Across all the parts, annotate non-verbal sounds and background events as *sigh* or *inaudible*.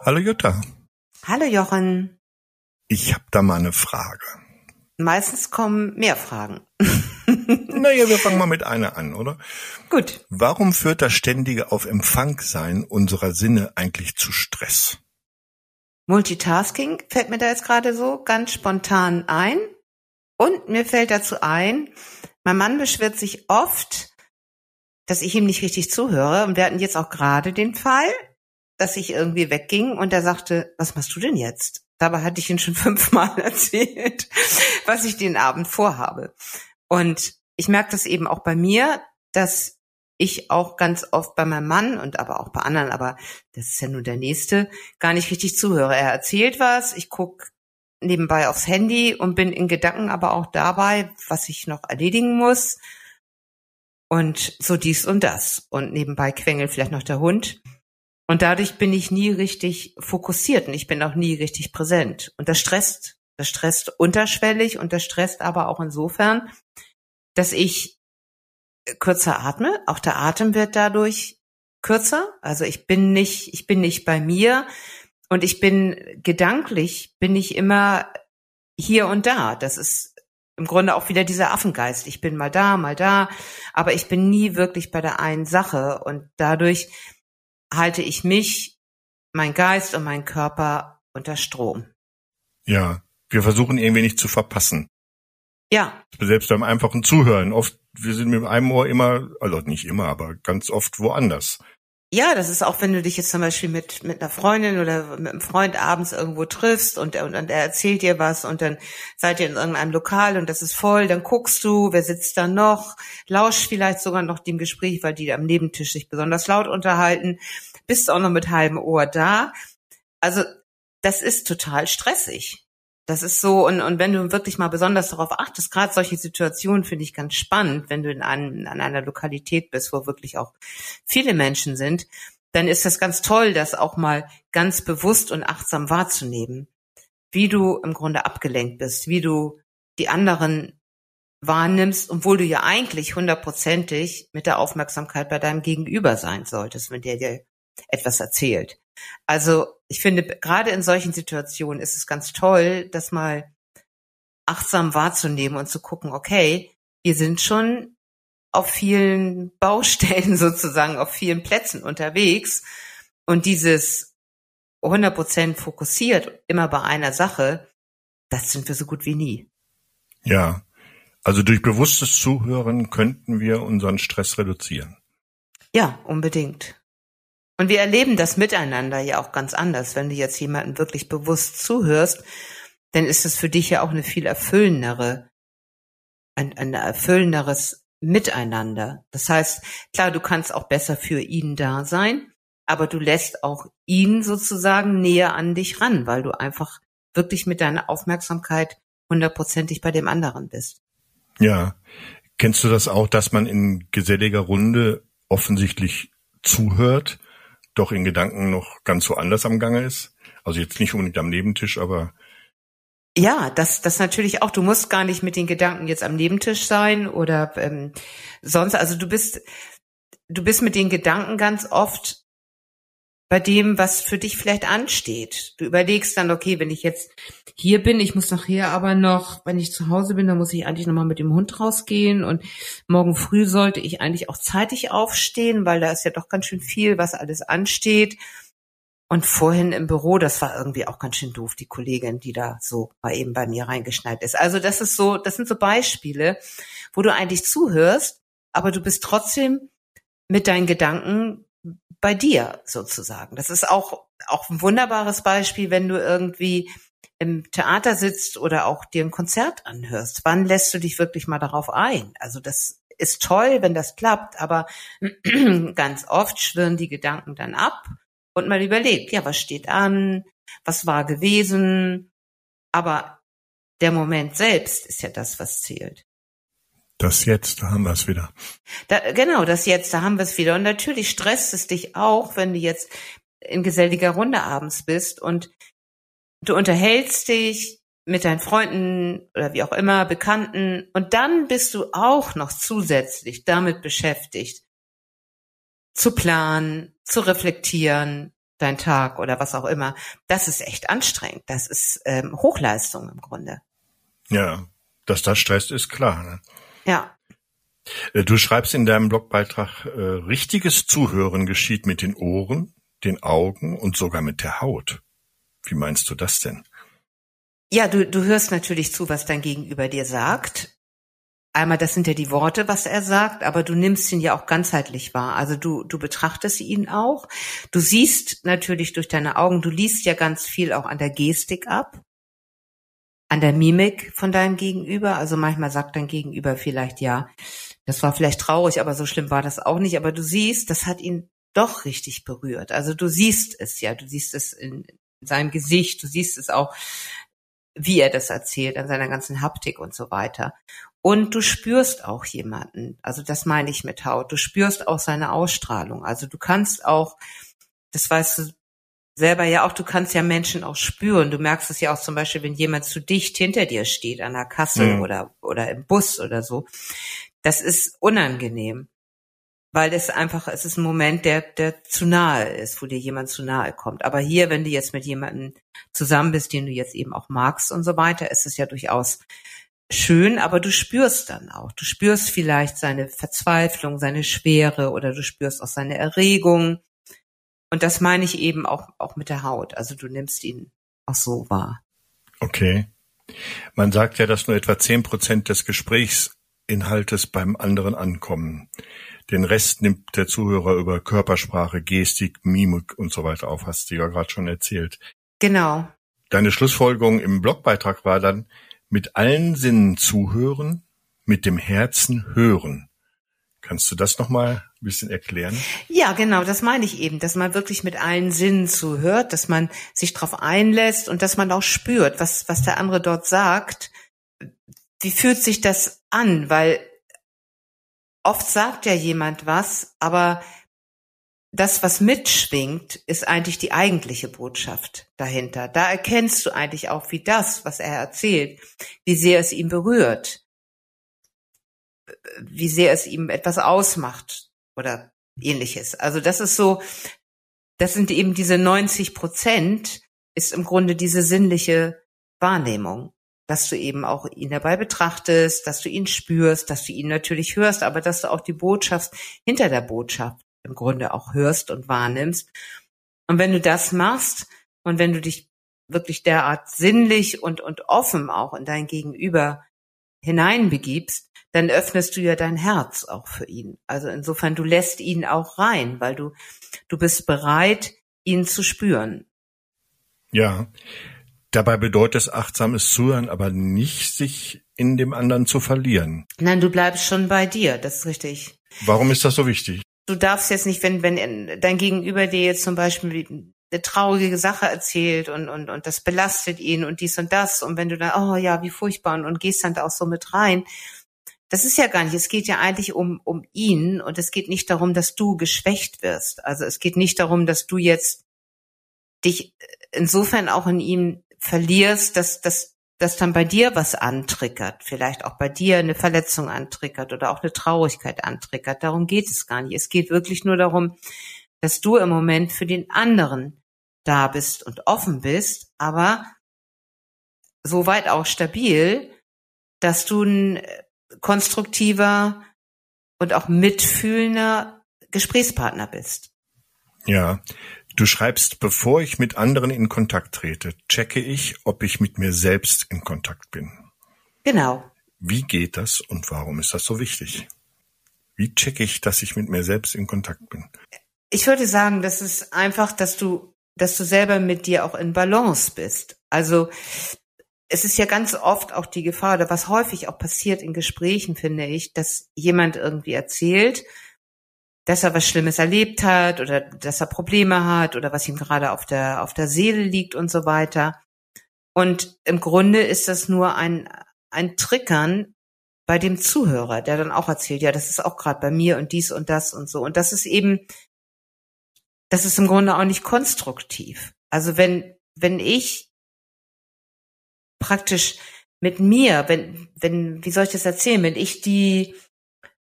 Hallo Jutta. Hallo Jochen. Ich habe da mal eine Frage. Meistens kommen mehr Fragen. *laughs* naja, wir fangen mal mit *laughs* einer an, oder? Gut. Warum führt das ständige Auf Empfang sein unserer Sinne eigentlich zu Stress? Multitasking fällt mir da jetzt gerade so ganz spontan ein. Und mir fällt dazu ein, mein Mann beschwert sich oft, dass ich ihm nicht richtig zuhöre. Und wir hatten jetzt auch gerade den Fall, dass ich irgendwie wegging und er sagte, was machst du denn jetzt? Dabei hatte ich ihn schon *laughs* fünfmal erzählt, was ich den Abend vorhabe. Und ich merke das eben auch bei mir, dass ich auch ganz oft bei meinem Mann und aber auch bei anderen, aber das ist ja nur der nächste, gar nicht richtig zuhöre. Er erzählt was, ich guck nebenbei aufs Handy und bin in Gedanken aber auch dabei, was ich noch erledigen muss. Und so dies und das. Und nebenbei quengelt vielleicht noch der Hund. Und dadurch bin ich nie richtig fokussiert und ich bin auch nie richtig präsent. Und das stresst. Das stresst unterschwellig und das stresst aber auch insofern, dass ich kürzer atme. Auch der Atem wird dadurch kürzer. Also ich bin nicht, ich bin nicht bei mir und ich bin gedanklich, bin ich immer hier und da. Das ist im Grunde auch wieder dieser Affengeist. Ich bin mal da, mal da, aber ich bin nie wirklich bei der einen Sache und dadurch halte ich mich, mein Geist und mein Körper unter Strom. Ja, wir versuchen irgendwie nicht zu verpassen. Ja. Selbst beim einfachen Zuhören. Oft, wir sind mit einem Ohr immer, also nicht immer, aber ganz oft woanders. Ja, das ist auch, wenn du dich jetzt zum Beispiel mit, mit einer Freundin oder mit einem Freund abends irgendwo triffst und, und, und er erzählt dir was und dann seid ihr in irgendeinem Lokal und das ist voll, dann guckst du, wer sitzt da noch, lausch vielleicht sogar noch dem Gespräch, weil die am Nebentisch sich besonders laut unterhalten, bist auch noch mit halbem Ohr da. Also, das ist total stressig. Das ist so, und, und wenn du wirklich mal besonders darauf achtest, gerade solche Situationen finde ich ganz spannend, wenn du in, einem, an einer Lokalität bist, wo wirklich auch viele Menschen sind, dann ist das ganz toll, das auch mal ganz bewusst und achtsam wahrzunehmen, wie du im Grunde abgelenkt bist, wie du die anderen wahrnimmst, obwohl du ja eigentlich hundertprozentig mit der Aufmerksamkeit bei deinem Gegenüber sein solltest, wenn der dir etwas erzählt. Also ich finde, gerade in solchen Situationen ist es ganz toll, das mal achtsam wahrzunehmen und zu gucken, okay, wir sind schon auf vielen *laughs* Baustellen sozusagen, auf vielen Plätzen unterwegs und dieses 100% fokussiert immer bei einer Sache, das sind wir so gut wie nie. Ja, also durch bewusstes Zuhören könnten wir unseren Stress reduzieren. Ja, unbedingt. Und wir erleben das miteinander ja auch ganz anders. Wenn du jetzt jemanden wirklich bewusst zuhörst, dann ist es für dich ja auch eine viel erfüllendere, ein, ein erfüllenderes Miteinander. Das heißt, klar, du kannst auch besser für ihn da sein, aber du lässt auch ihn sozusagen näher an dich ran, weil du einfach wirklich mit deiner Aufmerksamkeit hundertprozentig bei dem anderen bist. Ja. Kennst du das auch, dass man in geselliger Runde offensichtlich zuhört doch in Gedanken noch ganz woanders am Gange ist. Also jetzt nicht unbedingt am Nebentisch, aber ja, das, das natürlich auch. Du musst gar nicht mit den Gedanken jetzt am Nebentisch sein oder ähm, sonst. Also du bist, du bist mit den Gedanken ganz oft bei dem, was für dich vielleicht ansteht. Du überlegst dann, okay, wenn ich jetzt hier bin, ich muss nachher aber noch, wenn ich zu Hause bin, dann muss ich eigentlich nochmal mit dem Hund rausgehen und morgen früh sollte ich eigentlich auch zeitig aufstehen, weil da ist ja doch ganz schön viel, was alles ansteht. Und vorhin im Büro, das war irgendwie auch ganz schön doof, die Kollegin, die da so mal eben bei mir reingeschneit ist. Also das ist so, das sind so Beispiele, wo du eigentlich zuhörst, aber du bist trotzdem mit deinen Gedanken bei dir sozusagen. Das ist auch, auch ein wunderbares Beispiel, wenn du irgendwie im Theater sitzt oder auch dir ein Konzert anhörst. Wann lässt du dich wirklich mal darauf ein? Also das ist toll, wenn das klappt, aber *clears throat* ganz oft schwirren die Gedanken dann ab und man überlegt, ja, was steht an? Was war gewesen? Aber der Moment selbst ist ja das, was zählt. Das Jetzt, da haben wir es wieder. Da, genau, das Jetzt, da haben wir es wieder. Und natürlich stresst es dich auch, wenn du jetzt in geselliger Runde abends bist und du unterhältst dich mit deinen Freunden oder wie auch immer, Bekannten und dann bist du auch noch zusätzlich damit beschäftigt, zu planen, zu reflektieren, dein Tag oder was auch immer. Das ist echt anstrengend. Das ist ähm, Hochleistung im Grunde. Ja, dass das stresst, ist klar. Ne? Ja. Äh, du schreibst in deinem Blogbeitrag, äh, richtiges Zuhören geschieht mit den Ohren, den Augen und sogar mit der Haut. Wie meinst du das denn? Ja, du, du hörst natürlich zu, was dein Gegenüber dir sagt. Einmal, das sind ja die Worte, was er sagt, aber du nimmst ihn ja auch ganzheitlich wahr. Also du, du betrachtest ihn auch. Du siehst natürlich durch deine Augen, du liest ja ganz viel auch an der Gestik ab, an der Mimik von deinem Gegenüber. Also manchmal sagt dein Gegenüber vielleicht, ja, das war vielleicht traurig, aber so schlimm war das auch nicht. Aber du siehst, das hat ihn doch richtig berührt. Also du siehst es ja, du siehst es in seinem Gesicht, du siehst es auch wie er das erzählt, an seiner ganzen Haptik und so weiter. Und du spürst auch jemanden. Also das meine ich mit Haut. Du spürst auch seine Ausstrahlung. Also du kannst auch, das weißt du selber ja auch, du kannst ja Menschen auch spüren. Du merkst es ja auch zum Beispiel, wenn jemand zu dicht hinter dir steht, an der Kasse mhm. oder, oder im Bus oder so. Das ist unangenehm weil es einfach, es ist ein Moment, der, der zu nahe ist, wo dir jemand zu nahe kommt. Aber hier, wenn du jetzt mit jemandem zusammen bist, den du jetzt eben auch magst und so weiter, ist es ja durchaus schön, aber du spürst dann auch. Du spürst vielleicht seine Verzweiflung, seine Schwere oder du spürst auch seine Erregung. Und das meine ich eben auch, auch mit der Haut. Also du nimmst ihn auch so wahr. Okay. Man sagt ja, dass nur etwa zehn Prozent des Gesprächsinhaltes beim anderen ankommen. Den Rest nimmt der Zuhörer über Körpersprache, Gestik, Mimik und so weiter auf, hast du ja gerade schon erzählt. Genau. Deine Schlussfolgerung im Blogbeitrag war dann, mit allen Sinnen zuhören, mit dem Herzen hören. Kannst du das nochmal ein bisschen erklären? Ja, genau, das meine ich eben, dass man wirklich mit allen Sinnen zuhört, dass man sich darauf einlässt und dass man auch spürt, was, was der andere dort sagt. Wie fühlt sich das an? Weil oft sagt ja jemand was, aber das, was mitschwingt, ist eigentlich die eigentliche Botschaft dahinter. Da erkennst du eigentlich auch, wie das, was er erzählt, wie sehr es ihn berührt, wie sehr es ihm etwas ausmacht oder ähnliches. Also das ist so, das sind eben diese 90 Prozent, ist im Grunde diese sinnliche Wahrnehmung dass du eben auch ihn dabei betrachtest, dass du ihn spürst, dass du ihn natürlich hörst, aber dass du auch die Botschaft hinter der Botschaft im Grunde auch hörst und wahrnimmst. Und wenn du das machst und wenn du dich wirklich derart sinnlich und, und offen auch in dein Gegenüber hineinbegibst, dann öffnest du ja dein Herz auch für ihn. Also insofern, du lässt ihn auch rein, weil du, du bist bereit, ihn zu spüren. Ja, Dabei bedeutet es achtsames Zuhören aber nicht, sich in dem anderen zu verlieren. Nein, du bleibst schon bei dir, das ist richtig. Warum ist das so wichtig? Du darfst jetzt nicht, wenn, wenn dein Gegenüber dir jetzt zum Beispiel eine traurige Sache erzählt und, und, und das belastet ihn und dies und das und wenn du dann, oh ja, wie furchtbar und, und gehst dann da auch so mit rein. Das ist ja gar nicht, es geht ja eigentlich um, um ihn und es geht nicht darum, dass du geschwächt wirst. Also es geht nicht darum, dass du jetzt dich insofern auch in ihm verlierst, dass, dass, dass dann bei dir was antriggert, vielleicht auch bei dir eine Verletzung antriggert oder auch eine Traurigkeit antriggert. Darum geht es gar nicht. Es geht wirklich nur darum, dass du im Moment für den anderen da bist und offen bist, aber soweit auch stabil, dass du ein konstruktiver und auch mitfühlender Gesprächspartner bist. Ja, Du schreibst, bevor ich mit anderen in Kontakt trete, checke ich, ob ich mit mir selbst in Kontakt bin. Genau. Wie geht das und warum ist das so wichtig? Wie checke ich, dass ich mit mir selbst in Kontakt bin? Ich würde sagen, das ist einfach, dass du, dass du selber mit dir auch in Balance bist. Also, es ist ja ganz oft auch die Gefahr, oder was häufig auch passiert in Gesprächen, finde ich, dass jemand irgendwie erzählt, dass er was Schlimmes erlebt hat oder dass er Probleme hat oder was ihm gerade auf der, auf der Seele liegt und so weiter. Und im Grunde ist das nur ein, ein Trickern bei dem Zuhörer, der dann auch erzählt, ja, das ist auch gerade bei mir und dies und das und so. Und das ist eben, das ist im Grunde auch nicht konstruktiv. Also wenn, wenn ich praktisch mit mir, wenn, wenn, wie soll ich das erzählen, wenn ich die,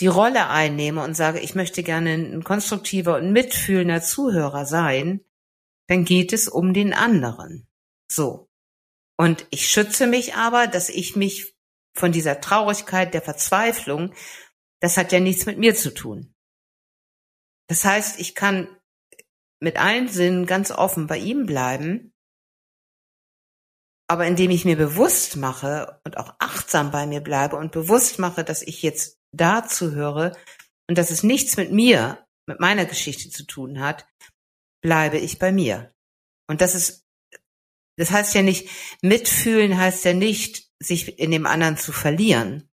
die Rolle einnehme und sage, ich möchte gerne ein konstruktiver und mitfühlender Zuhörer sein, dann geht es um den anderen. So. Und ich schütze mich aber, dass ich mich von dieser Traurigkeit, der Verzweiflung, das hat ja nichts mit mir zu tun. Das heißt, ich kann mit allen Sinnen ganz offen bei ihm bleiben, aber indem ich mir bewusst mache und auch achtsam bei mir bleibe und bewusst mache, dass ich jetzt dazu höre und dass es nichts mit mir, mit meiner Geschichte zu tun hat, bleibe ich bei mir. Und das ist, das heißt ja nicht, mitfühlen heißt ja nicht, sich in dem anderen zu verlieren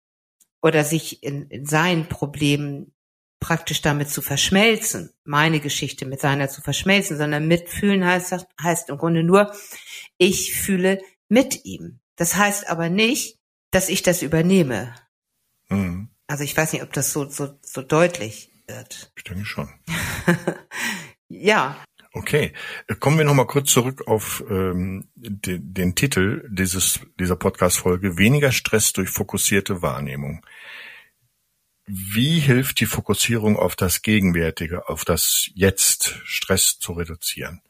oder sich in, in seinen Problemen praktisch damit zu verschmelzen, meine Geschichte mit seiner zu verschmelzen, sondern mitfühlen heißt, heißt im Grunde nur, ich fühle mit ihm. Das heißt aber nicht, dass ich das übernehme. Mhm. Also ich weiß nicht, ob das so, so, so deutlich wird. Ich denke schon. *laughs* ja. Okay, kommen wir noch mal kurz zurück auf ähm, den, den Titel dieses dieser Podcast-Folge: Weniger Stress durch fokussierte Wahrnehmung. Wie hilft die Fokussierung auf das Gegenwärtige, auf das Jetzt, Stress zu reduzieren?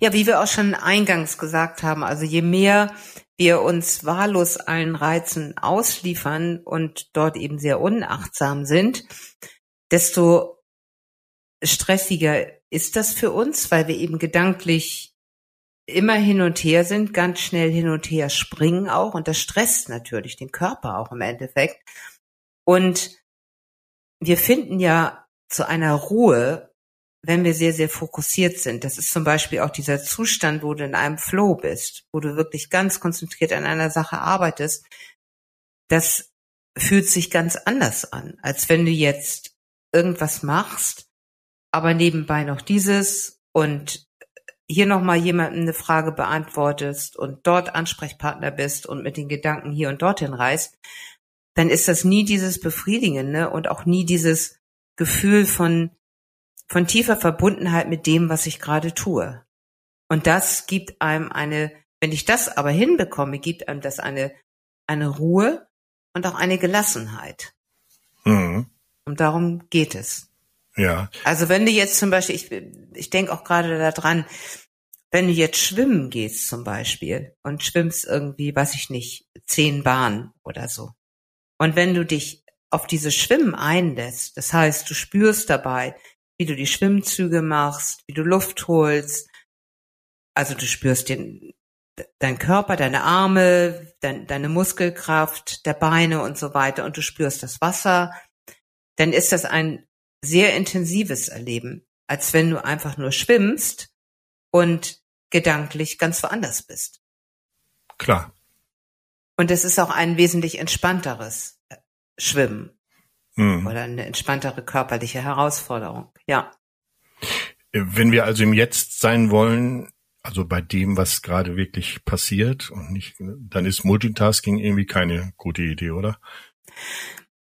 Ja, wie wir auch schon eingangs gesagt haben, also je mehr wir uns wahllos allen Reizen ausliefern und dort eben sehr unachtsam sind, desto stressiger ist das für uns, weil wir eben gedanklich immer hin und her sind, ganz schnell hin und her springen auch und das stresst natürlich den Körper auch im Endeffekt. Und wir finden ja zu einer Ruhe, wenn wir sehr, sehr fokussiert sind. Das ist zum Beispiel auch dieser Zustand, wo du in einem Flow bist, wo du wirklich ganz konzentriert an einer Sache arbeitest. Das fühlt sich ganz anders an, als wenn du jetzt irgendwas machst, aber nebenbei noch dieses und hier nochmal jemandem eine Frage beantwortest und dort Ansprechpartner bist und mit den Gedanken hier und dorthin reist, dann ist das nie dieses Befriedigende und auch nie dieses Gefühl von, von tiefer Verbundenheit mit dem, was ich gerade tue. Und das gibt einem eine, wenn ich das aber hinbekomme, gibt einem das eine, eine Ruhe und auch eine Gelassenheit. Mhm. Und darum geht es. Ja. Also wenn du jetzt zum Beispiel, ich, ich denke auch gerade daran, wenn du jetzt schwimmen gehst zum Beispiel und schwimmst irgendwie, weiß ich nicht, zehn Bahnen oder so. Und wenn du dich auf dieses Schwimmen einlässt, das heißt, du spürst dabei, wie du die Schwimmzüge machst, wie du Luft holst, also du spürst den, dein Körper, deine Arme, dein, deine Muskelkraft der Beine und so weiter und du spürst das Wasser, dann ist das ein sehr intensives Erleben, als wenn du einfach nur schwimmst und gedanklich ganz woanders bist. Klar. Und es ist auch ein wesentlich entspannteres äh, Schwimmen mhm. oder eine entspanntere körperliche Herausforderung. Ja. Wenn wir also im Jetzt sein wollen, also bei dem, was gerade wirklich passiert und nicht, dann ist Multitasking irgendwie keine gute Idee, oder?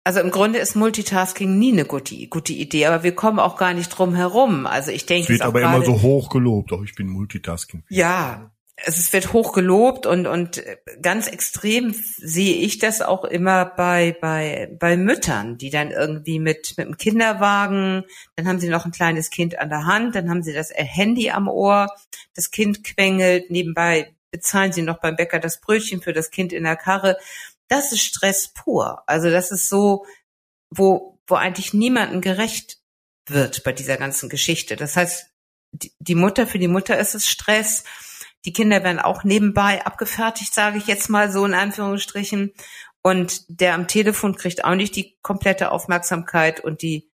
Also im Grunde ist Multitasking nie eine gute, gute Idee, aber wir kommen auch gar nicht drum herum. Also ich denke, es wird aber immer so hoch gelobt. Oh, ich bin Multitasking. Ja, es wird hoch gelobt und und ganz extrem sehe ich das auch immer bei bei bei Müttern, die dann irgendwie mit mit dem Kinderwagen, dann haben sie noch ein kleines Kind an der Hand, dann haben sie das Handy am Ohr, das Kind quengelt, nebenbei bezahlen sie noch beim Bäcker das Brötchen für das Kind in der Karre. Das ist Stress pur. Also das ist so, wo wo eigentlich niemandem gerecht wird bei dieser ganzen Geschichte. Das heißt, die, Mutter für die Mutter ist es Stress die Kinder werden auch nebenbei abgefertigt, sage ich jetzt mal so in Anführungsstrichen. Und der am Telefon kriegt auch nicht die komplette Aufmerksamkeit und die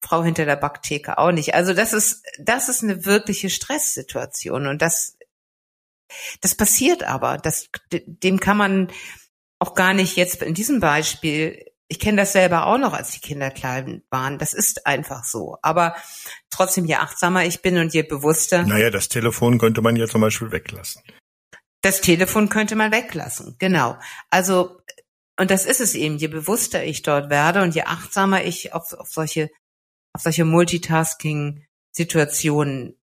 Frau hinter der Backtheke auch nicht. Also das ist, das ist eine wirkliche Stresssituation und das, das passiert aber. Das, dem kann man auch gar nicht jetzt in diesem Beispiel ich kenne das selber auch noch, als die Kinder klein waren. Das ist einfach so. Aber trotzdem, je achtsamer ich bin und je bewusster. Naja, das Telefon könnte man ja zum Beispiel weglassen. Das Telefon könnte man weglassen, genau. Also, und das ist es eben, je bewusster ich dort werde und je achtsamer ich auf, auf solche, auf solche Multitasking-Situationen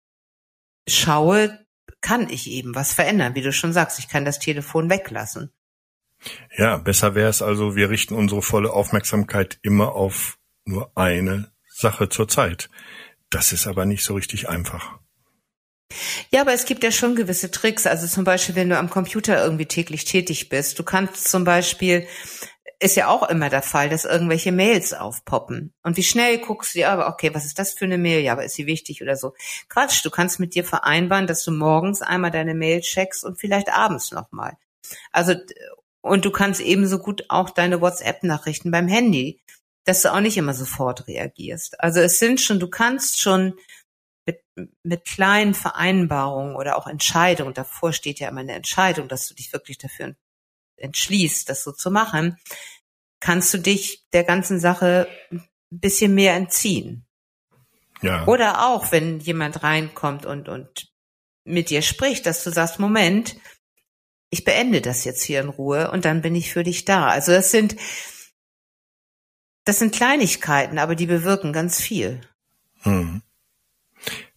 schaue, kann ich eben was verändern. Wie du schon sagst, ich kann das Telefon weglassen. Ja, besser wäre es also, wir richten unsere volle Aufmerksamkeit immer auf nur eine Sache zur Zeit. Das ist aber nicht so richtig einfach. Ja, aber es gibt ja schon gewisse Tricks. Also zum Beispiel, wenn du am Computer irgendwie täglich tätig bist. Du kannst zum Beispiel, ist ja auch immer der Fall, dass irgendwelche Mails aufpoppen. Und wie schnell guckst du dir, aber okay, was ist das für eine Mail? Ja, aber ist sie wichtig oder so? Quatsch, du kannst mit dir vereinbaren, dass du morgens einmal deine Mail checkst und vielleicht abends nochmal. Also, und du kannst ebenso gut auch deine WhatsApp-Nachrichten beim Handy, dass du auch nicht immer sofort reagierst. Also es sind schon, du kannst schon mit, mit kleinen Vereinbarungen oder auch Entscheidungen, davor steht ja immer eine Entscheidung, dass du dich wirklich dafür entschließt, das so zu machen, kannst du dich der ganzen Sache ein bisschen mehr entziehen. Ja. Oder auch, wenn jemand reinkommt und, und mit dir spricht, dass du sagst, Moment, ich beende das jetzt hier in Ruhe und dann bin ich für dich da. Also das sind, das sind Kleinigkeiten, aber die bewirken ganz viel. Hm.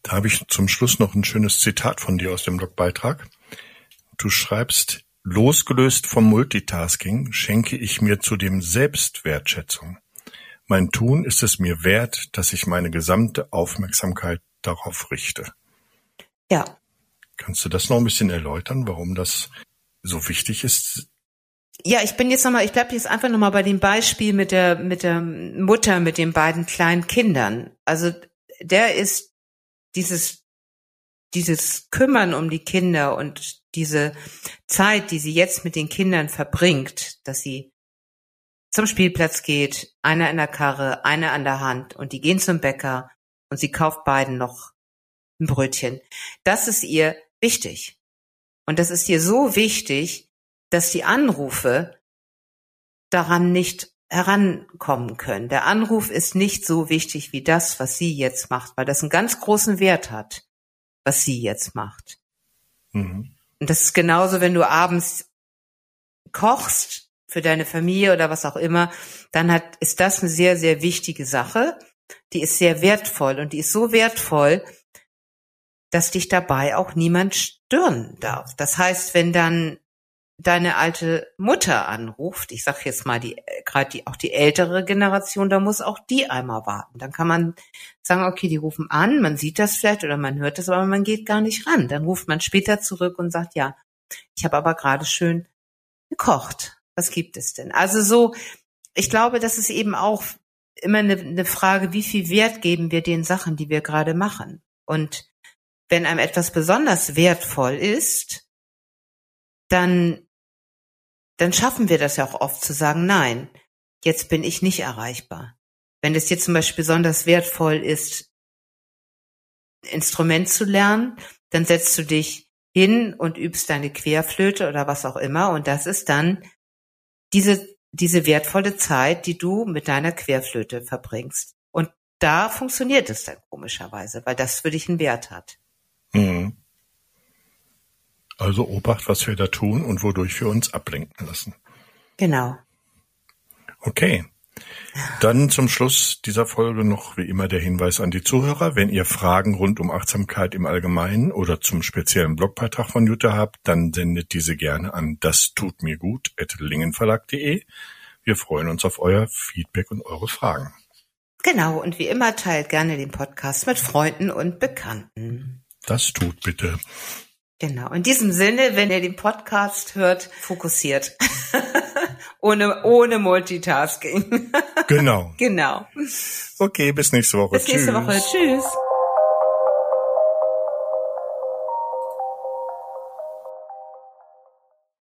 Da habe ich zum Schluss noch ein schönes Zitat von dir aus dem Blogbeitrag. Du schreibst, losgelöst vom Multitasking schenke ich mir zudem Selbstwertschätzung. Mein Tun ist es mir wert, dass ich meine gesamte Aufmerksamkeit darauf richte. Ja. Kannst du das noch ein bisschen erläutern, warum das so wichtig ist? Ja, ich bin jetzt nochmal, ich bleibe jetzt einfach nochmal bei dem Beispiel mit der, mit der Mutter, mit den beiden kleinen Kindern. Also der ist dieses, dieses Kümmern um die Kinder und diese Zeit, die sie jetzt mit den Kindern verbringt, dass sie zum Spielplatz geht, einer in der Karre, einer an der Hand und die gehen zum Bäcker und sie kauft beiden noch ein Brötchen. Das ist ihr wichtig. Und das ist ihr so wichtig, dass die Anrufe daran nicht herankommen können. Der Anruf ist nicht so wichtig wie das, was sie jetzt macht, weil das einen ganz großen Wert hat, was sie jetzt macht. Mhm. Und das ist genauso, wenn du abends kochst für deine Familie oder was auch immer, dann hat, ist das eine sehr, sehr wichtige Sache. Die ist sehr wertvoll und die ist so wertvoll, dass dich dabei auch niemand stören darf. Das heißt, wenn dann deine alte Mutter anruft, ich sag jetzt mal die gerade die auch die ältere Generation, da muss auch die einmal warten. Dann kann man sagen, okay, die rufen an, man sieht das vielleicht oder man hört das, aber man geht gar nicht ran. Dann ruft man später zurück und sagt, ja, ich habe aber gerade schön gekocht. Was gibt es denn? Also so, ich glaube, das ist eben auch immer eine, eine Frage, wie viel Wert geben wir den Sachen, die wir gerade machen. Und wenn einem etwas besonders wertvoll ist, dann dann schaffen wir das ja auch oft zu sagen, nein, jetzt bin ich nicht erreichbar. Wenn es dir zum Beispiel besonders wertvoll ist, Instrument zu lernen, dann setzt du dich hin und übst deine Querflöte oder was auch immer und das ist dann diese, diese wertvolle Zeit, die du mit deiner Querflöte verbringst. Und da funktioniert es dann komischerweise, weil das für dich einen Wert hat. Mhm. Also Obacht, was wir da tun und wodurch wir uns ablenken lassen. Genau. Okay. Dann zum Schluss dieser Folge noch wie immer der Hinweis an die Zuhörer. Wenn ihr Fragen rund um Achtsamkeit im Allgemeinen oder zum speziellen Blogbeitrag von Jutta habt, dann sendet diese gerne an das tut mir gut at lingenverlag.de. Wir freuen uns auf euer Feedback und eure Fragen. Genau. Und wie immer teilt gerne den Podcast mit Freunden und Bekannten. Das tut bitte. Genau. In diesem Sinne, wenn ihr den Podcast hört, fokussiert. *laughs* ohne, ohne Multitasking. *laughs* genau. Genau. Okay, bis nächste Woche. Bis nächste Tschüss. Woche. Tschüss.